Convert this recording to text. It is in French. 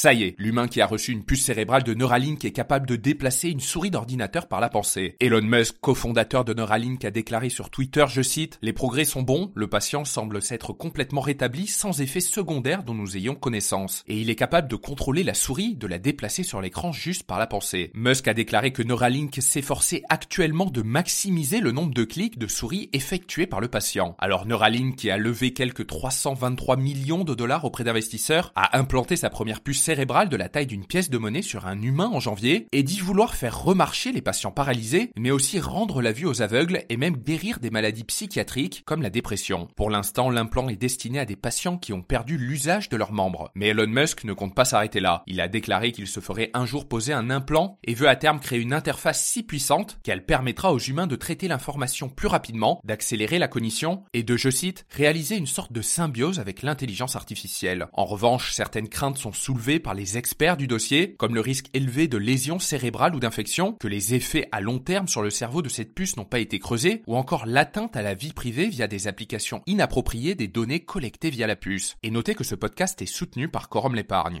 Ça y est, l'humain qui a reçu une puce cérébrale de Neuralink est capable de déplacer une souris d'ordinateur par la pensée. Elon Musk, cofondateur de Neuralink, a déclaré sur Twitter, je cite, Les progrès sont bons, le patient semble s'être complètement rétabli sans effet secondaire dont nous ayons connaissance. Et il est capable de contrôler la souris, de la déplacer sur l'écran juste par la pensée. Musk a déclaré que Neuralink s'efforçait actuellement de maximiser le nombre de clics de souris effectués par le patient. Alors Neuralink, qui a levé quelques 323 millions de dollars auprès d'investisseurs, a implanté sa première puce cérébrale de la taille d'une pièce de monnaie sur un humain en janvier et dit vouloir faire remarcher les patients paralysés, mais aussi rendre la vue aux aveugles et même guérir des maladies psychiatriques comme la dépression. Pour l'instant, l'implant est destiné à des patients qui ont perdu l'usage de leurs membres. Mais Elon Musk ne compte pas s'arrêter là. Il a déclaré qu'il se ferait un jour poser un implant et veut à terme créer une interface si puissante qu'elle permettra aux humains de traiter l'information plus rapidement, d'accélérer la cognition et de, je cite, réaliser une sorte de symbiose avec l'intelligence artificielle. En revanche, certaines craintes sont soulevées par les experts du dossier, comme le risque élevé de lésions cérébrales ou d'infections, que les effets à long terme sur le cerveau de cette puce n'ont pas été creusés, ou encore l'atteinte à la vie privée via des applications inappropriées des données collectées via la puce. Et notez que ce podcast est soutenu par Quorum l'épargne.